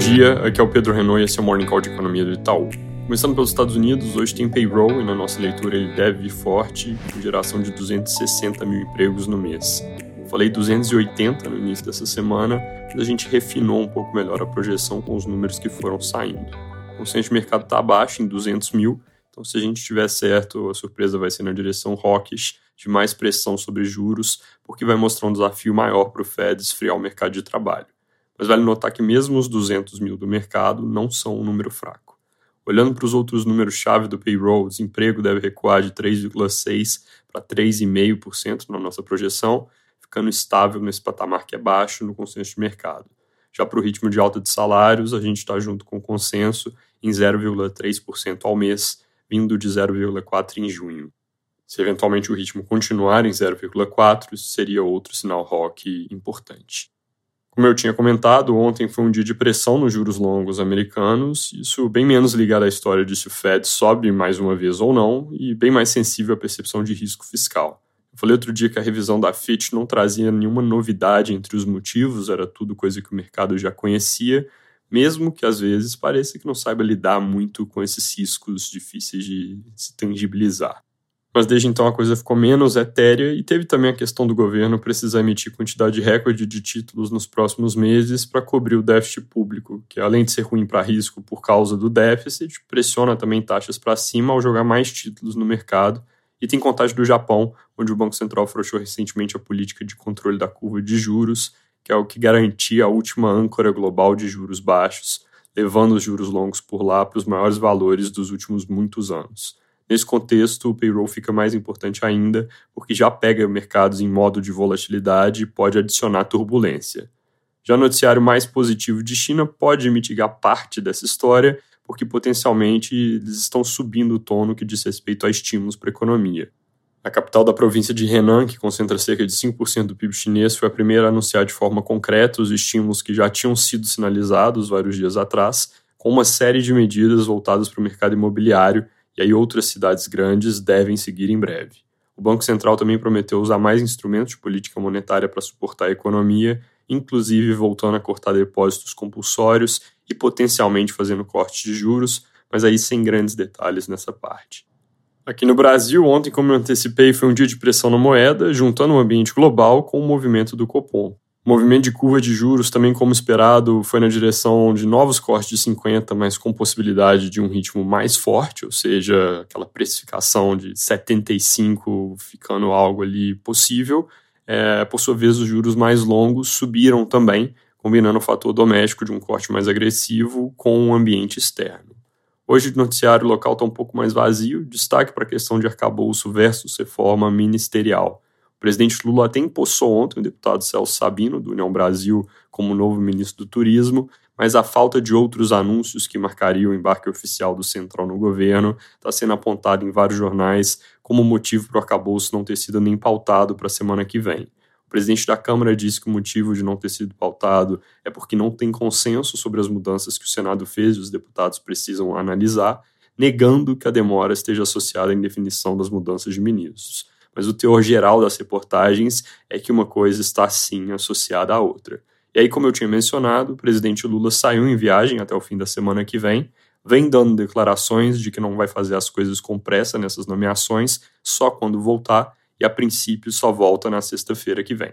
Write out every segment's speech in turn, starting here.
dia, aqui é o Pedro Renault e esse é o Morning Call de Economia do Itaú. Começando pelos Estados Unidos, hoje tem payroll e na nossa leitura ele deve vir forte, com geração de 260 mil empregos no mês. Falei 280 no início dessa semana, mas a gente refinou um pouco melhor a projeção com os números que foram saindo. O consenso de mercado está abaixo, em 200 mil, então se a gente tiver certo, a surpresa vai ser na direção hawkish, de mais pressão sobre juros, porque vai mostrar um desafio maior para o Fed esfriar o mercado de trabalho. Mas vale notar que mesmo os 200 mil do mercado não são um número fraco. Olhando para os outros números-chave do payroll, desemprego deve recuar de 3,6% para 3,5% na nossa projeção, ficando estável nesse patamar que é baixo no consenso de mercado. Já para o ritmo de alta de salários, a gente está junto com o consenso em 0,3% ao mês, vindo de 0,4% em junho. Se eventualmente o ritmo continuar em 0,4%, isso seria outro sinal rock importante. Como eu tinha comentado, ontem foi um dia de pressão nos juros longos americanos, isso bem menos ligado à história de se o Fed sobe mais uma vez ou não, e bem mais sensível à percepção de risco fiscal. Eu falei outro dia que a revisão da Fitch não trazia nenhuma novidade entre os motivos, era tudo coisa que o mercado já conhecia, mesmo que às vezes pareça que não saiba lidar muito com esses riscos difíceis de se tangibilizar. Mas desde então a coisa ficou menos etérea e teve também a questão do governo precisar emitir quantidade recorde de títulos nos próximos meses para cobrir o déficit público, que além de ser ruim para risco por causa do déficit, pressiona também taxas para cima ao jogar mais títulos no mercado e tem contagem do Japão, onde o Banco Central afrouxou recentemente a política de controle da curva de juros, que é o que garantia a última âncora global de juros baixos, levando os juros longos por lá para os maiores valores dos últimos muitos anos. Nesse contexto, o payroll fica mais importante ainda, porque já pega mercados em modo de volatilidade e pode adicionar turbulência. Já o noticiário mais positivo de China pode mitigar parte dessa história, porque potencialmente eles estão subindo o tono que diz respeito a estímulos para a economia. A capital da província de Henan, que concentra cerca de 5% do PIB chinês, foi a primeira a anunciar de forma concreta os estímulos que já tinham sido sinalizados vários dias atrás, com uma série de medidas voltadas para o mercado imobiliário, e aí outras cidades grandes devem seguir em breve. O Banco Central também prometeu usar mais instrumentos de política monetária para suportar a economia, inclusive voltando a cortar depósitos compulsórios e potencialmente fazendo cortes de juros, mas aí sem grandes detalhes nessa parte. Aqui no Brasil, ontem, como eu antecipei, foi um dia de pressão na moeda, juntando o ambiente global com o movimento do Copom. O movimento de curva de juros, também como esperado, foi na direção de novos cortes de 50, mas com possibilidade de um ritmo mais forte, ou seja, aquela precificação de 75 ficando algo ali possível. É, por sua vez, os juros mais longos subiram também, combinando o fator doméstico de um corte mais agressivo com o ambiente externo. Hoje o noticiário local está um pouco mais vazio, destaque para a questão de arcabouço versus reforma ministerial. O presidente Lula até empossou ontem o deputado Celso Sabino, do União Brasil, como novo ministro do Turismo, mas a falta de outros anúncios que marcariam o embarque oficial do Central no governo está sendo apontada em vários jornais como motivo para o arcabouço não ter sido nem pautado para a semana que vem. O presidente da Câmara disse que o motivo de não ter sido pautado é porque não tem consenso sobre as mudanças que o Senado fez e os deputados precisam analisar, negando que a demora esteja associada à indefinição das mudanças de ministros. Mas o teor geral das reportagens é que uma coisa está sim associada à outra. E aí, como eu tinha mencionado, o presidente Lula saiu em viagem até o fim da semana que vem, vem dando declarações de que não vai fazer as coisas com pressa nessas nomeações, só quando voltar e a princípio só volta na sexta-feira que vem.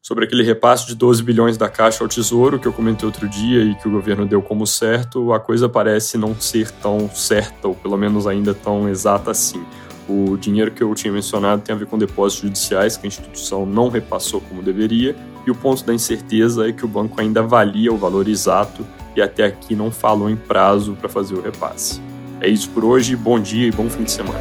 Sobre aquele repasse de 12 bilhões da Caixa ao Tesouro que eu comentei outro dia e que o governo deu como certo, a coisa parece não ser tão certa, ou pelo menos ainda tão exata assim. O dinheiro que eu tinha mencionado tem a ver com depósitos judiciais que a instituição não repassou como deveria, e o ponto da incerteza é que o banco ainda avalia o valor exato e até aqui não falou em prazo para fazer o repasse. É isso por hoje, bom dia e bom fim de semana.